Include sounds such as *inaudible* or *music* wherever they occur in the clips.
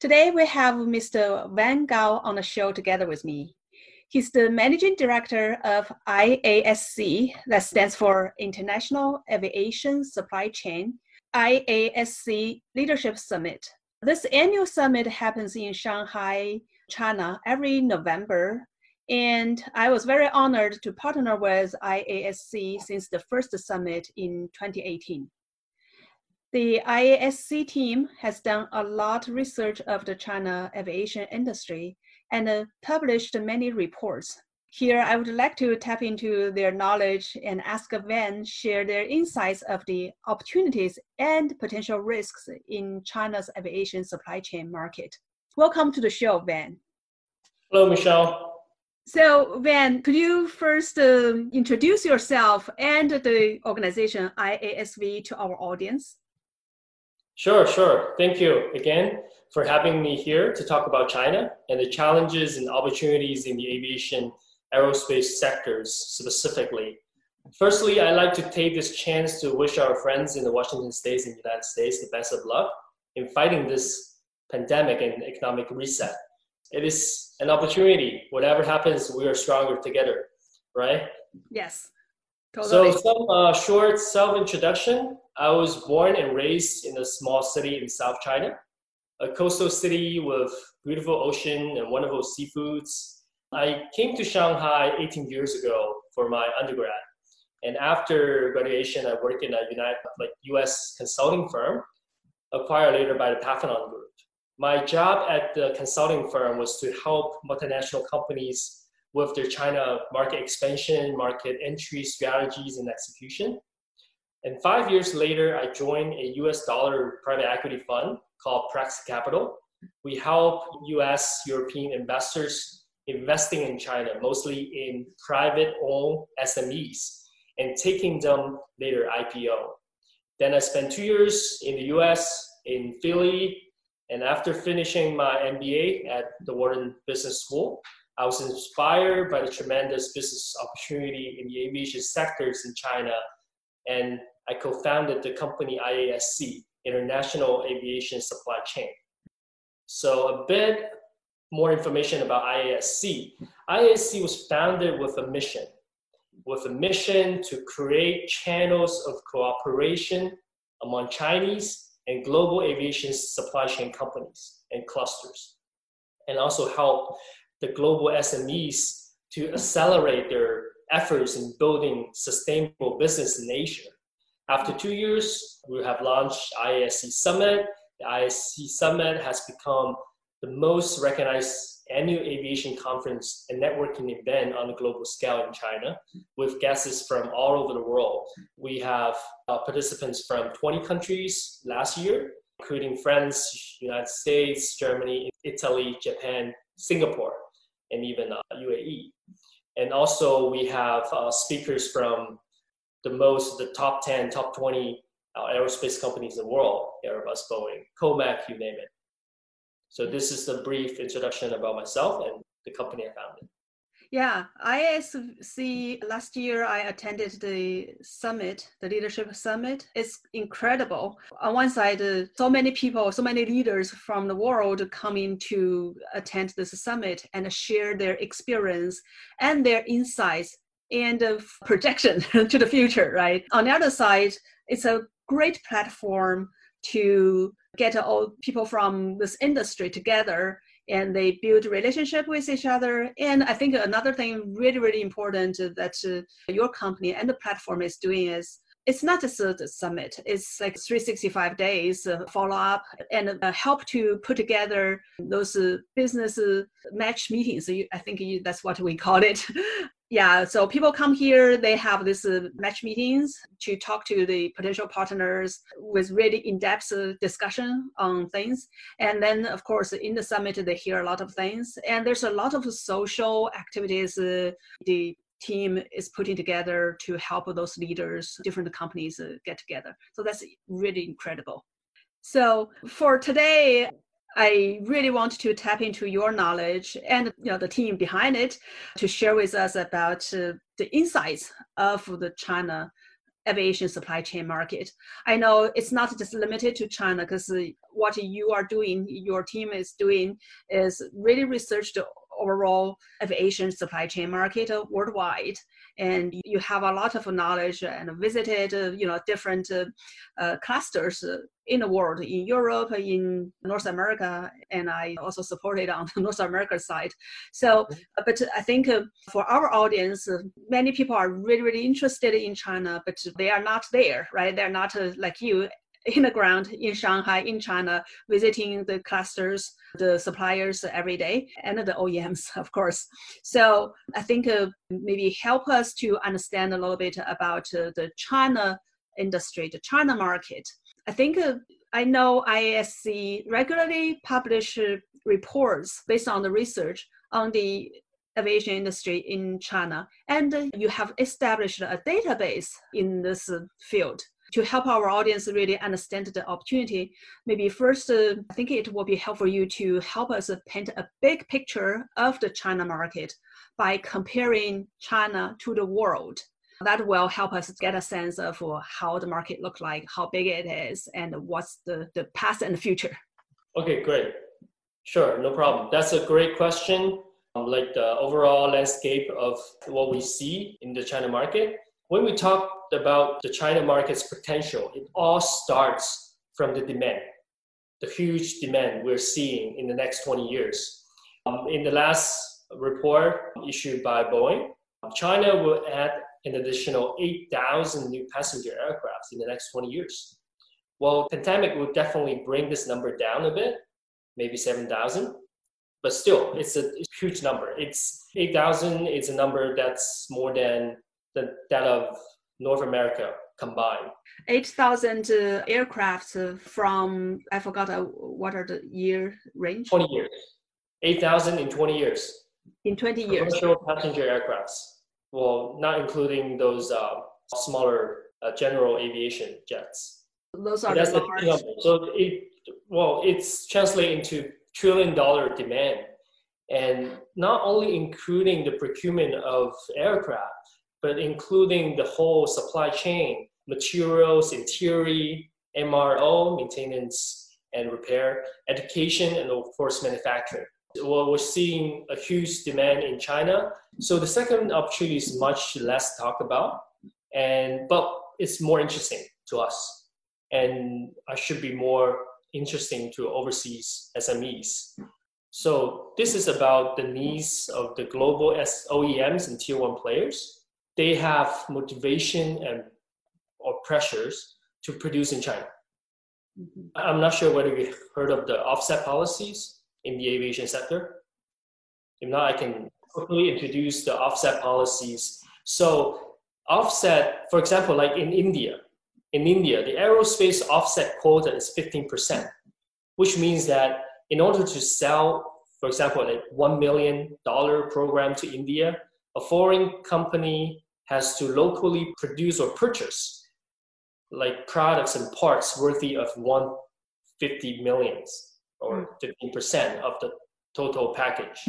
Today we have Mr. Van Gao on the show together with me. He's the managing director of IASC, that stands for International Aviation Supply Chain, IASC Leadership Summit. This annual summit happens in Shanghai, China every November. And I was very honored to partner with IASC since the first summit in 2018. The IASC team has done a lot of research of the China aviation industry and uh, published many reports. Here, I would like to tap into their knowledge and ask Van share their insights of the opportunities and potential risks in China's aviation supply chain market. Welcome to the show, Van. Hello, Michelle. So, Van, could you first uh, introduce yourself and the organization IASC to our audience? Sure, sure. Thank you again for having me here to talk about China and the challenges and opportunities in the aviation aerospace sectors specifically. Firstly, I'd like to take this chance to wish our friends in the Washington States and the United States the best of luck in fighting this pandemic and economic reset. It is an opportunity. Whatever happens, we are stronger together, right? Yes. Totally. So, some uh, short self introduction. I was born and raised in a small city in South China, a coastal city with beautiful ocean and wonderful seafoods. I came to Shanghai 18 years ago for my undergrad. And after graduation, I worked in a United, like US consulting firm, acquired later by the Parthenon Group. My job at the consulting firm was to help multinational companies with their China market expansion, market entry strategies, and execution. And five years later, I joined a US dollar private equity fund called Praxis Capital. We help US European investors investing in China, mostly in private owned SMEs, and taking them later IPO. Then I spent two years in the US, in Philly, and after finishing my MBA at the Wharton Business School, I was inspired by the tremendous business opportunity in the aviation sectors in China, and I co-founded the company IASC, International Aviation Supply Chain. So a bit more information about IASC. IASC was founded with a mission, with a mission to create channels of cooperation among Chinese and global aviation supply chain companies and clusters, and also help the global SMEs to accelerate their efforts in building sustainable business in Asia. After two years, we have launched IASC Summit. The IASC Summit has become the most recognized annual aviation conference and networking event on a global scale in China with guests from all over the world. We have uh, participants from 20 countries last year, including France, United States, Germany, Italy, Japan, Singapore and even uh, UAE. And also we have uh, speakers from the most, the top 10, top 20 uh, aerospace companies in the world, Airbus, Boeing, Comac, you name it. So this is the brief introduction about myself and the company I founded. Yeah, IASC last year I attended the summit, the leadership summit. It's incredible. On one side, uh, so many people, so many leaders from the world coming to attend this summit and share their experience and their insights and uh, projection *laughs* to the future, right? On the other side, it's a great platform to get all people from this industry together and they build relationship with each other. And I think another thing really, really important that uh, your company and the platform is doing is it's not just a summit. It's like 365 days uh, follow up and uh, help to put together those uh, business uh, match meetings. I think you, that's what we call it *laughs* yeah so people come here they have this uh, match meetings to talk to the potential partners with really in-depth uh, discussion on things. And then of course in the summit they hear a lot of things. And there's a lot of social activities uh, the team is putting together to help those leaders different companies uh, get together. So that's really incredible. So for today I really want to tap into your knowledge and you know the team behind it to share with us about uh, the insights of the China aviation supply chain market. I know it's not just limited to China because uh, what you are doing, your team is doing, is really research the overall aviation supply chain market worldwide. And you have a lot of knowledge and visited uh, you know different uh, uh, clusters in the world in europe in north america and i also supported on the *laughs* north america side. So but i think for our audience many people are really really interested in china but they are not there right? They're not like you in the ground in Shanghai, in China, visiting the clusters, the suppliers every day, and the OEMs, of course. So I think uh, maybe help us to understand a little bit about uh, the China industry, the China market. I think uh, I know IASC regularly publish uh, reports based on the research on the aviation industry in China, and you have established a database in this field to help our audience really understand the opportunity, maybe first, uh, I think it will be helpful you to help us paint a big picture of the China market by comparing China to the world. That will help us get a sense of how the market looks like, how big it is, and what's the, the past and the future. Okay, great. Sure, no problem. That's a great question. Um, like the overall landscape of what we see in the China market. When we talk about the China market's potential, it all starts from the demand, the huge demand we're seeing in the next 20 years. Um, in the last report issued by Boeing, China will add an additional 8,000 new passenger aircraft in the next 20 years. Well, pandemic will definitely bring this number down a bit, maybe 7,000, but still, it's a, it's a huge number. It's 8,000 is a number that's more than the, that of North America combined. 8,000 uh, aircraft uh, from, I forgot uh, what are the year range? 20 years. 8,000 in 20 years. In 20 years. Commercial passenger aircrafts. Well, not including those uh, smaller uh, general aviation jets. Those are the large. So it, well, it's translating into trillion dollar demand. And not only including the procurement of aircraft, but including the whole supply chain, materials, interior, MRO, maintenance and repair, education, and of course, manufacturing. Well, we're seeing a huge demand in China. So the second opportunity is much less talked about, and but it's more interesting to us, and I should be more interesting to overseas SMEs. So this is about the needs of the global OEMs and tier one players they have motivation and or pressures to produce in China. Mm-hmm. I'm not sure whether you heard of the offset policies in the aviation sector. If not, I can quickly introduce the offset policies. So offset, for example, like in India, in India, the aerospace offset quota is 15%, which means that in order to sell, for example, a $1 million program to India, a foreign company has to locally produce or purchase like products and parts worthy of 150 millions or 15% hmm. of the total package.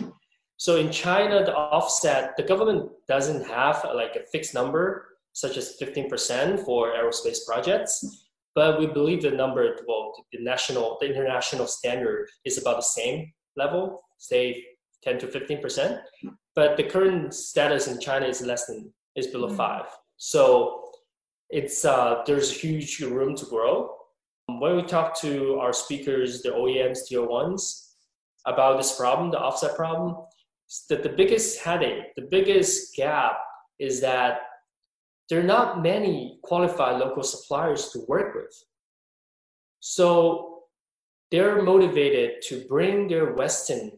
So in China, the offset, the government doesn't have like a fixed number, such as 15% for aerospace projects, but we believe the number, well, the national, the international standard is about the same level, say 10 to 15%. But the current status in China is less than is below mm-hmm. five. So it's uh, there's huge room to grow. When we talk to our speakers, the OEMs, tier ones, about this problem, the offset problem, that the biggest headache, the biggest gap is that there are not many qualified local suppliers to work with. So they're motivated to bring their Western,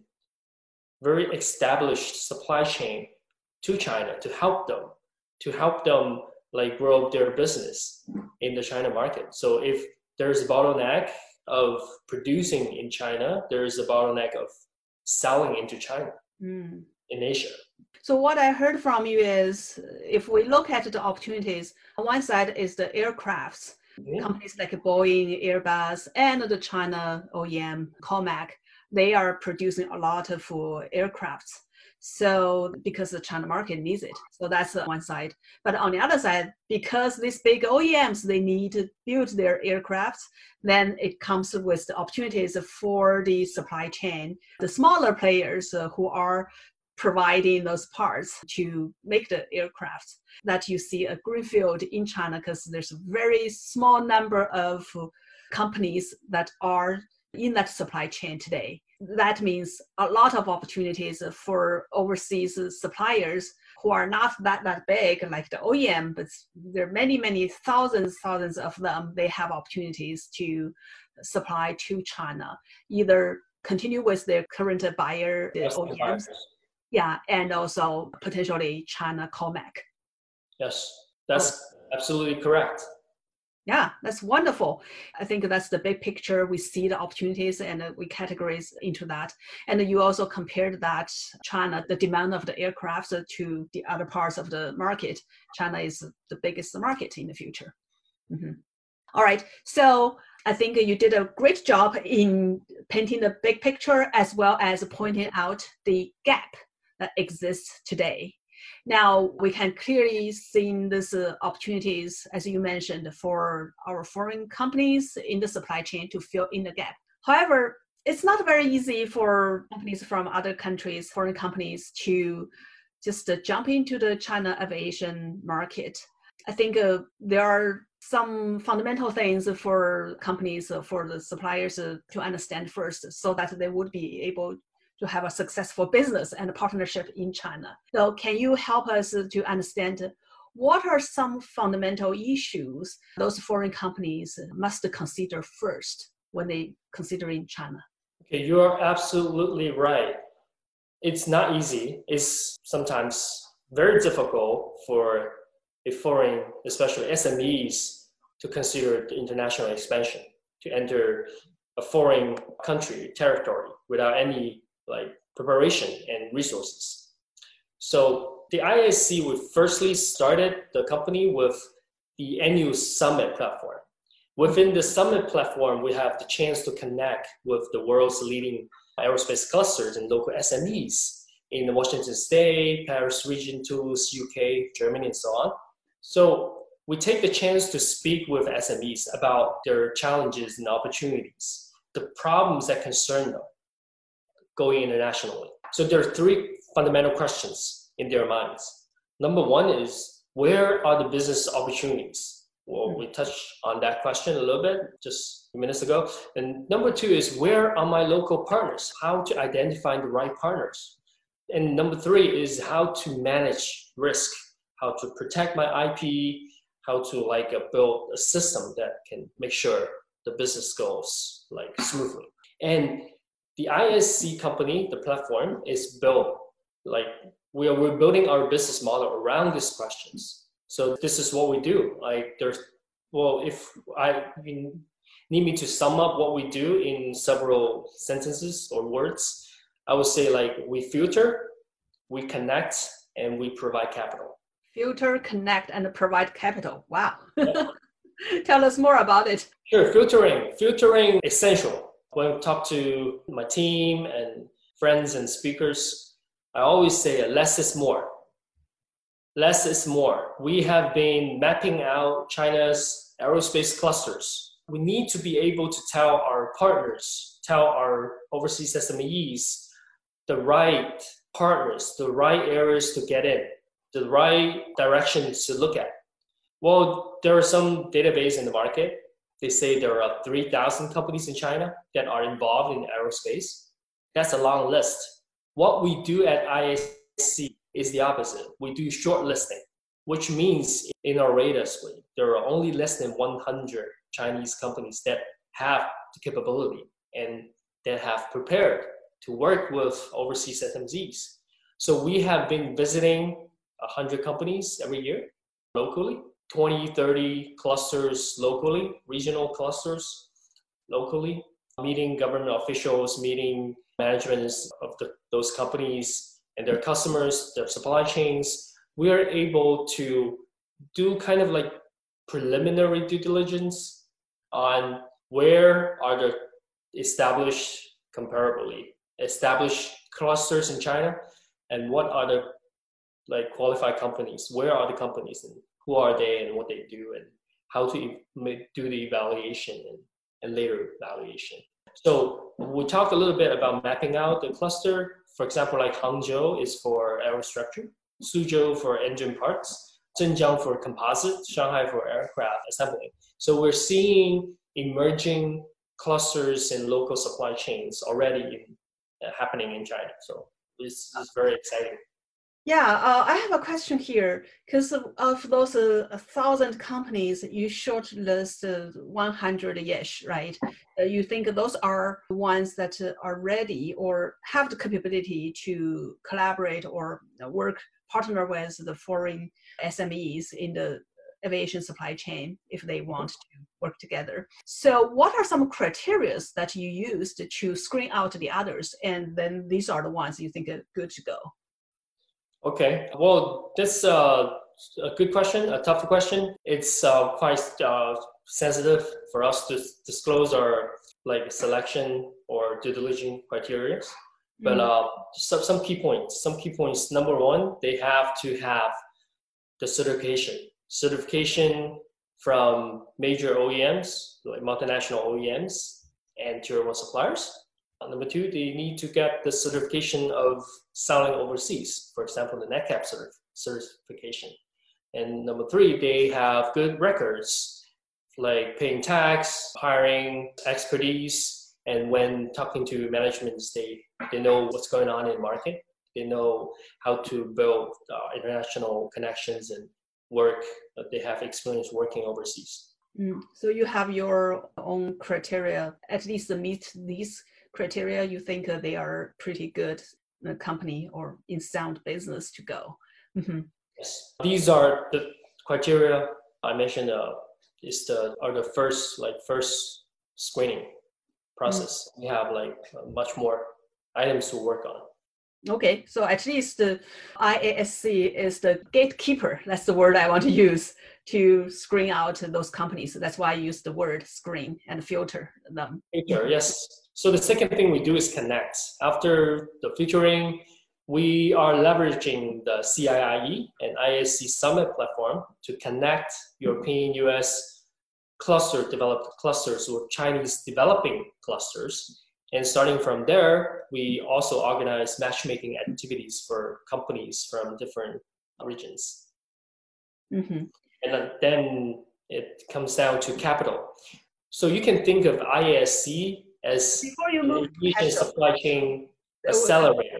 very established supply chain to China to help them, to help them like grow their business in the China market. So if there's a bottleneck of producing in China, there's a bottleneck of selling into China mm. in Asia. So what I heard from you is if we look at the opportunities, on one side is the aircrafts, mm-hmm. companies like Boeing, Airbus, and the China OEM, COMAC, they are producing a lot of uh, aircrafts. So because the China market needs it. So that's one side. But on the other side, because these big OEMs, they need to build their aircrafts, then it comes with the opportunities for the supply chain. The smaller players uh, who are providing those parts to make the aircraft that you see a greenfield in China because there's a very small number of companies that are in that supply chain today that means a lot of opportunities for overseas suppliers who are not that that big like the OEM, but there are many many thousands thousands of them. They have opportunities to supply to China, either continue with their current buyer the yes, OEMs, yeah, and also potentially China COMAC. Yes, that's oh. absolutely correct. Yeah, that's wonderful. I think that's the big picture. We see the opportunities and we categorize into that. And you also compared that China, the demand of the aircraft to the other parts of the market. China is the biggest market in the future. Mm-hmm. All right. So I think you did a great job in painting the big picture as well as pointing out the gap that exists today now we can clearly see these uh, opportunities, as you mentioned, for our foreign companies in the supply chain to fill in the gap. However, it's not very easy for companies from other countries, foreign companies, to just uh, jump into the China aviation market. I think uh, there are some fundamental things for companies, uh, for the suppliers uh, to understand first, so that they would be able to have a successful business and partnership in China. So, can you help us to understand what are some fundamental issues those foreign companies must consider first when they consider in China? Okay, you are absolutely right. It's not easy. It's sometimes very difficult for a foreign, especially SMEs, to consider the international expansion, to enter a foreign country, territory, without any like preparation and resources. So the IASC, we firstly started the company with the annual summit platform. Within the summit platform, we have the chance to connect with the world's leading aerospace clusters and local SMEs in the Washington State, Paris region, Toulouse, UK, Germany, and so on. So we take the chance to speak with SMEs about their challenges and opportunities, the problems that concern them, going internationally. So there are three fundamental questions in their minds. Number one is where are the business opportunities? Well, we touched on that question a little bit just minutes ago. And number two is where are my local partners? How to identify the right partners. And number three is how to manage risk, how to protect my IP, how to like uh, build a system that can make sure the business goes like smoothly. And the ISC company, the platform, is built like we are we're building our business model around these questions. So this is what we do. Like there's well, if I mean, need me to sum up what we do in several sentences or words, I would say like we filter, we connect, and we provide capital. Filter, connect, and provide capital. Wow. *laughs* Tell us more about it. Sure, filtering. Filtering essential when I talk to my team and friends and speakers, I always say less is more. Less is more. We have been mapping out China's aerospace clusters. We need to be able to tell our partners, tell our overseas SMEs the right partners, the right areas to get in, the right directions to look at. Well, there are some database in the market they say there are 3,000 companies in China that are involved in aerospace. That's a long list. What we do at IASC is the opposite. We do shortlisting, which means in our radar screen, there are only less than 100 Chinese companies that have the capability and that have prepared to work with overseas SMEs. So we have been visiting 100 companies every year locally, 20, 30 clusters locally, regional clusters locally, meeting government officials, meeting managements of the, those companies and their customers, their supply chains. We are able to do kind of like preliminary due diligence on where are the established comparably established clusters in China and what are the like qualified companies where are the companies and who are they and what they do and how to do the evaluation and, and later evaluation so we talked a little bit about mapping out the cluster for example like hangzhou is for aerostructure suzhou for engine parts zhenjiang for composite shanghai for aircraft assembly so we're seeing emerging clusters and local supply chains already in, uh, happening in China. So it's, it's very exciting. Yeah, uh, I have a question here because of, of, those uh, thousand companies, you shortlist uh, 100-ish, right? Uh, you think those are the ones that are ready or have the capability to collaborate or work partner with the foreign SMEs in the aviation supply chain if they want to work together. So, what are some criteria that you used to screen out the others, and then these are the ones you think are good to go? Okay, well, that's uh, a good question, a tough question. It's uh, quite uh, sensitive for us to disclose our like selection or due diligence criteria. But mm. uh, some, some key points. Some key points. Number one, they have to have the certification certification from major OEMs, like multinational OEMs and tier one suppliers. Uh, number two, they need to get the certification of selling overseas, for example, the Nadcap certif- certification. And number three, they have good records like paying tax, hiring expertise, and when talking to management, they, they know what's going on in the market. They know how to build uh, international connections and work that they have experience working overseas. Mm. So you have your own criteria, at least meet these criteria. You think uh, they are pretty good uh, company or in sound business to go. Mm-hmm. Yes, these are the criteria I mentioned. Uh, is the are the first like first screening process. Mm. We have like much more items to work on. Okay, so at least the IASC is the gatekeeper. That's the word I want to use to screen out those companies. That's why I use the word screen and filter them. Filter, yes. So the second thing we do is connect. After the featuring, we are leveraging the CIIE and IASC Summit platform to connect European US cluster developed clusters with Chinese developing clusters and starting from there, we also organize matchmaking activities for companies from different regions. Mm-hmm. And then it comes down to capital. So you can think of IASC as Before you move to supply chain accelerator.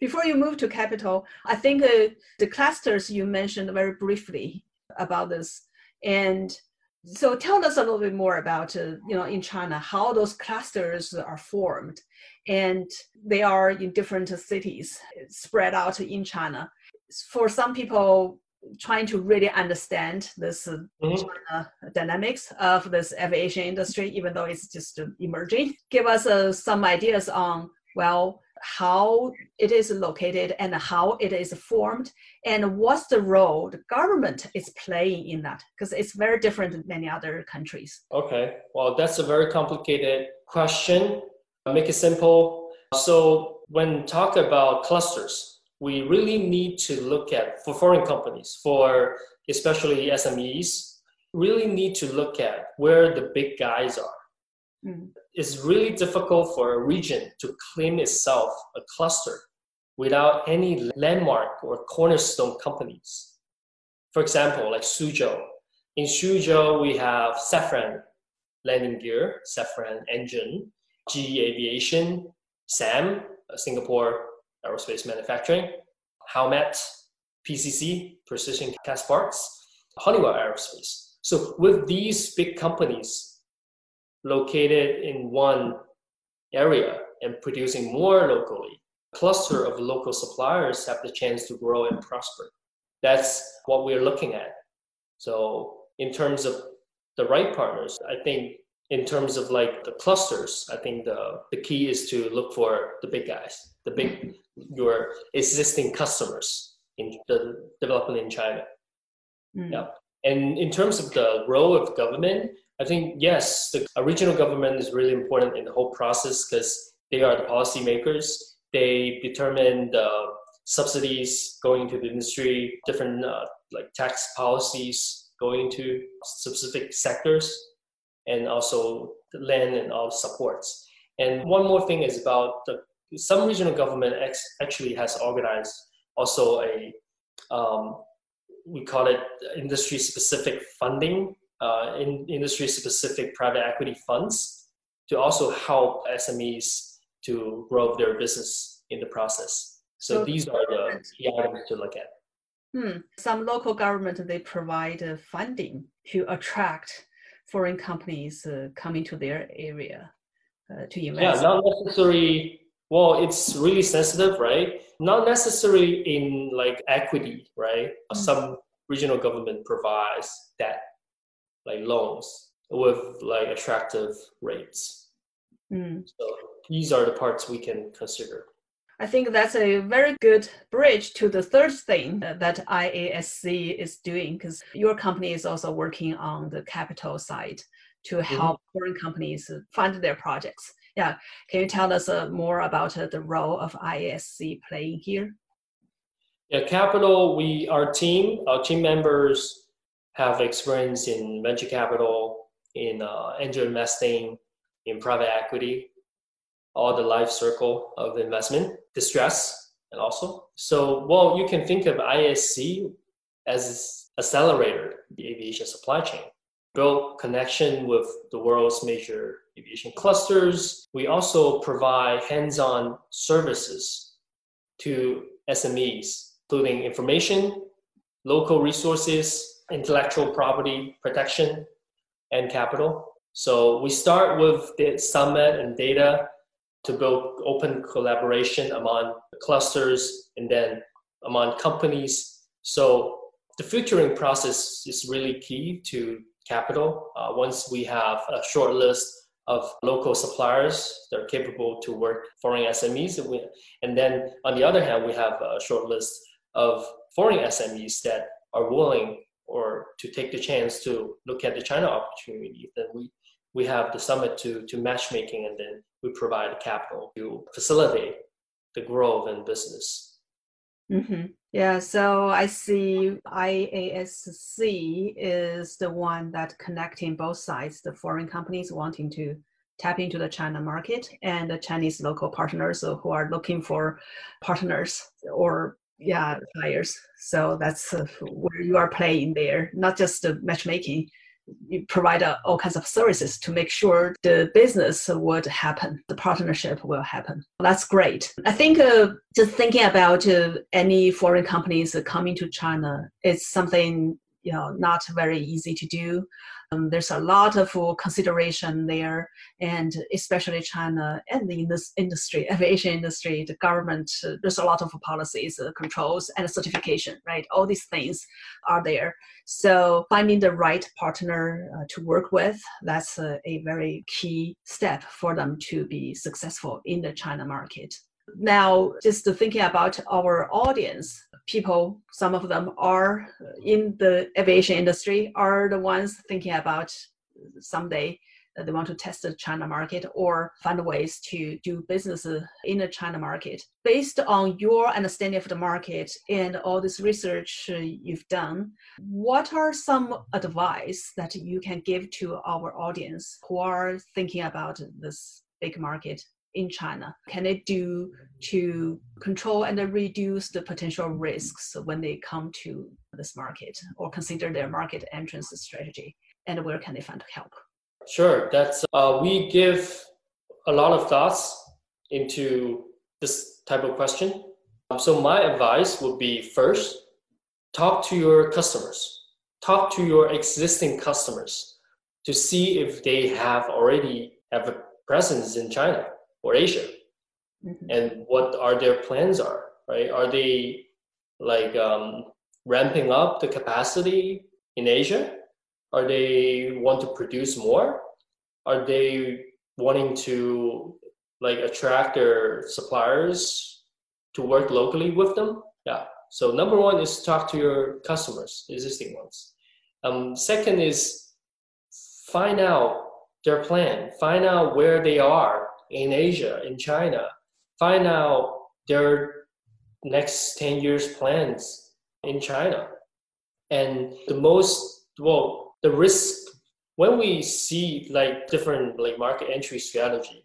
Before you move to capital, I think uh, the clusters you mentioned very briefly about this. And so tell us a little bit more about uh, you know in china how those clusters are formed and they are in different cities spread out in china for some people trying to really understand this uh, mm-hmm. dynamics of this aviation industry even though it's just uh, emerging. Give us uh, some ideas on well how it is located and how it is formed and what's the role the government is playing in that because it's very different in many other countries. Okay. Well that's a very complicated question. I'll make it simple. So when talk about clusters we really need to look at for foreign companies for especially smes really need to look at where the big guys are mm it's really difficult for a region to claim itself a cluster without any landmark or cornerstone companies. For example, like Suzhou. In Suzhou, we have Safran Landing Gear, Safran Engine, GE Aviation, SAM, uh, Singapore Aerospace Manufacturing, Howmet, PCC, Precision Castparts, Honeywell Aerospace. So with these big companies located in one area and producing more locally, cluster of local suppliers have the chance to grow and prosper. That's what we're looking at. So in terms of the right partners, I think in terms of like the clusters, I think the, the key is to look for the big guys, the big your existing customers in the development in China. Mm. Yeah. And in terms of the role of government, I think yes, the regional government is really important in the whole process because they are the policymakers. They determine the subsidies going to the industry, different uh, like tax policies going to specific sectors, and also the land and all supports. And one more thing is about the some regional government ex- actually has organized also a um, we call it industry specific funding, uh, in industry specific private equity funds to also help SMEs to grow their business in the process. So, so these are the key items to look at. Hmm. Some local government they provide funding to attract foreign companies uh, coming to their area uh, to invest. Yeah, not necessarily well, it's really sensitive, right? Not necessarily in like equity, right? Mm-hmm. Some regional government provides that, like loans with like attractive rates. Mm. So these are the parts we can consider. I think that's a very good bridge to the third thing that IASC is doing because your company is also working on the capital side to mm-hmm. help mm-hmm. foreign companies fund their projects. Yeah, can you tell us uh, more about uh, the role of IASC playing here? Yeah, capital. We our team, our team members have experience in venture capital, in uh, angel investing, in private equity, all the life circle of investment, distress, and also. So, well, you can think of ISC as accelerator the aviation supply chain build connection with the world's major aviation clusters. We also provide hands-on services to SMEs, including information, local resources, intellectual property protection, and capital. So we start with the summit and data to build open collaboration among clusters and then among companies. So the filtering process is really key to capital. Uh, once we have a short list of local suppliers that are capable to work foreign SMEs, and, we, and then on the other hand, we have a short list of foreign SMEs that are willing or to take the chance to look at the China opportunity, then we, we have the summit to, to matchmaking and then we provide capital to facilitate the growth and business. Mm-hmm. Yeah, so I see IASC is the one that connecting both sides, the foreign companies wanting to tap into the China market and the Chinese local partners who are looking for partners or yeah buyers. So that's uh, where you are playing there, not just the matchmaking, provide uh, all kinds of services to make sure the business would happen, the partnership will happen. That's great. I think uh, just thinking about uh, any foreign companies coming to China, is something you know not very easy to do. Um, there's a lot of consideration there, and especially China and in this industry, *laughs* aviation industry, the government, uh, there's a lot of policies, uh, controls, and certification, right? All these things are there. So finding the right partner uh, to work with, that's a, a very key step for them to be successful in the China market. Now, just thinking about our audience, people, some of them are in the aviation industry, are the ones thinking about someday that they want to test the China market or find ways to do business in the China market. Based on your understanding of the market and all this research you've done, what are some advice that you can give to our audience who are thinking about this big market in China can it do to control and reduce the potential risks when they come to this market or consider their market entrance strategy? And where can they find help? sure. That's uh, we give a lot of thoughts into this type of question. Um, so my advice would be first, talk to your customers, talk to your existing customers to see if they have already have a presence in China or Asia, mm-hmm. and what are their plans are. Right? Are they like um, ramping up the capacity in Asia? Are they want to produce more? Are they wanting to like attract their suppliers to work locally with them? Yeah. So number one is talk to your customers, existing ones. Um, second is find out their plan. Find out where they are in Asia, in China. Find out their next 10 years plans in China. And the most, well, the risk when we see like different like market entry strategy,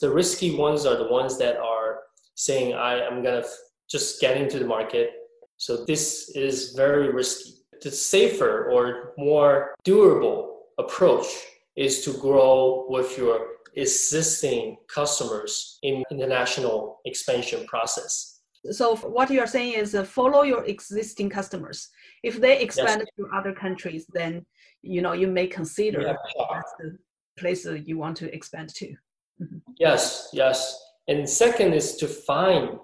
the risky ones are the ones that are saying I am gonna f- just get into the market. So this is very risky. The safer or more durable approach is to grow with your existing customers in international expansion process. So what you are saying is uh, follow your existing customers. If they expand yes. to other countries, then you know you may consider yeah, that's the place that you want to expand to. Mm-hmm. Yes, yes. And second is to find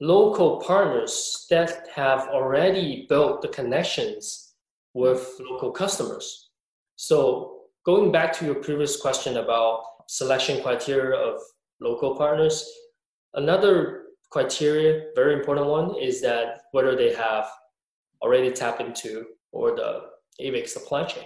local partners that have already built the connections with local customers. So going back to your previous question about selection criteria of local partners, another criteria, very important one, is that whether they have already tapped into or the AVIC supply chain.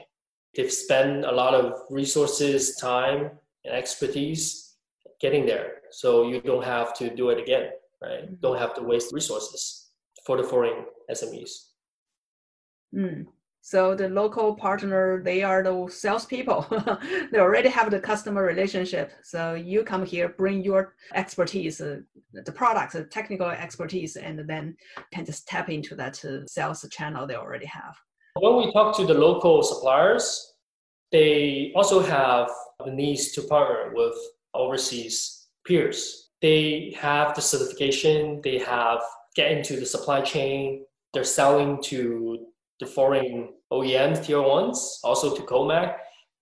They've spent a lot of resources, time, and expertise getting there. So you don't have to do it again, right? Mm-hmm. Don't have to waste resources for the foreign SMEs. Mm. So the local partner, they are the salespeople. *laughs* they already have the customer relationship. So you come here, bring your expertise, uh, the products, the technical expertise, and then can just tap into that uh, sales channel they already have. When we talk to the local suppliers, they also have the needs to partner with overseas peers. They have the certification, they have get into the supply chain, they're selling to the foreign OEMs, tier ones, also to COMAC,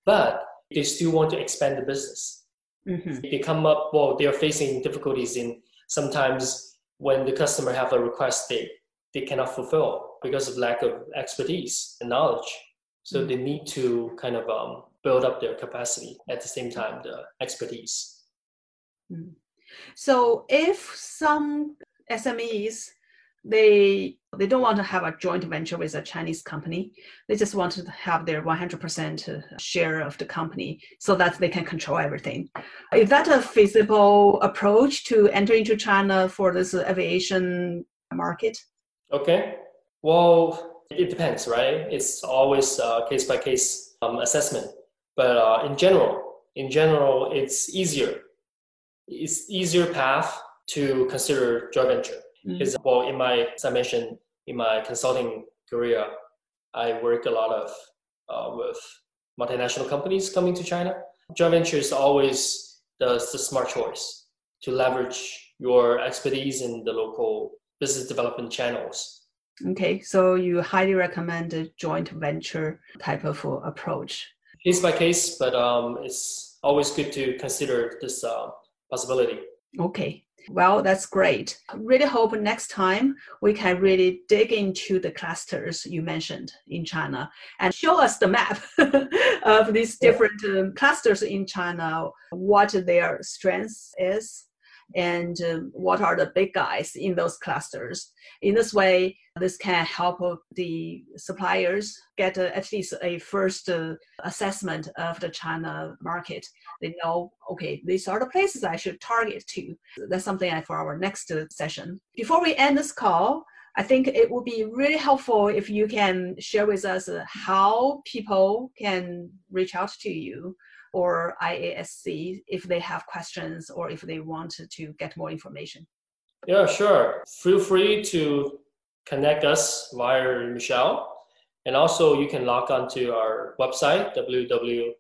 but they still want to expand the business. Mm-hmm. They come up, well, they are facing difficulties in sometimes when the customer have a request they, they cannot fulfill because of lack of expertise and knowledge. So mm-hmm. they need to kind of um, build up their capacity at the same time, the expertise. Mm-hmm. So if some SMEs they they don't want to have a joint venture with a Chinese company. They just want to have their 100% share of the company so that they can control everything. Is that a feasible approach to enter into China for this aviation market? Okay. Well, it depends, right? It's always case by case assessment. But uh, in general, in general, it's easier. It's easier path to consider joint venture because mm-hmm. well, in my as I mentioned in my consulting career, I work a lot of uh, with multinational companies coming to China. Joint venture is always the, the smart choice to leverage your expertise in the local business development channels. Okay, so you highly recommend a joint venture type of approach. Case by case, but um, it's always good to consider this uh, possibility. Okay, well, that's great. Really hope next time we can really dig into the clusters you mentioned in China and show us the map *laughs* of these different um, clusters in China, what their strengths is, and um, what are the big guys in those clusters. In this way, this can help the suppliers get uh, at least a first uh, assessment of the China market. They know, okay, these are the places I should target to. That's something for our next uh, session. Before we end this call, I think it would be really helpful if you can share with us how people can reach out to you or IASC if they have questions or if they want to get more information. Yeah, sure. Feel free to connect us via Michelle. And also you can log on to our website, www.avic.com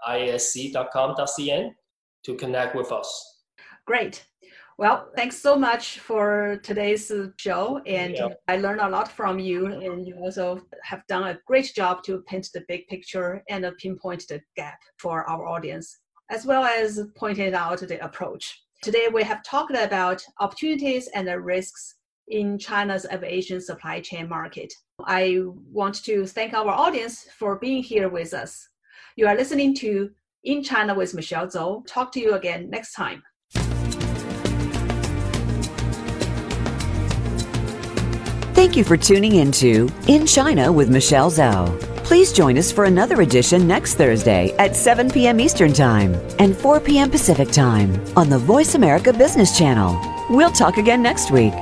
www.isc.com.cn to connect with us. Great. Well, thanks so much for today's uh, show. And yeah. I learned a lot from you. And you also have done a great job to paint the big picture and pinpoint the gap for our audience, as well as pointed out the approach. Today, we have talked about opportunities and the risks in China's aviation supply chain market. I want to thank our audience for being here with us. You are listening to In China with Michelle Zhou. Talk to you again next time. Thank you for tuning into In China with Michelle Zhou. Please join us for another edition next Thursday at 7 p.m. Eastern Time and 4 p.m. Pacific Time on the Voice America Business Channel. We'll talk again next week.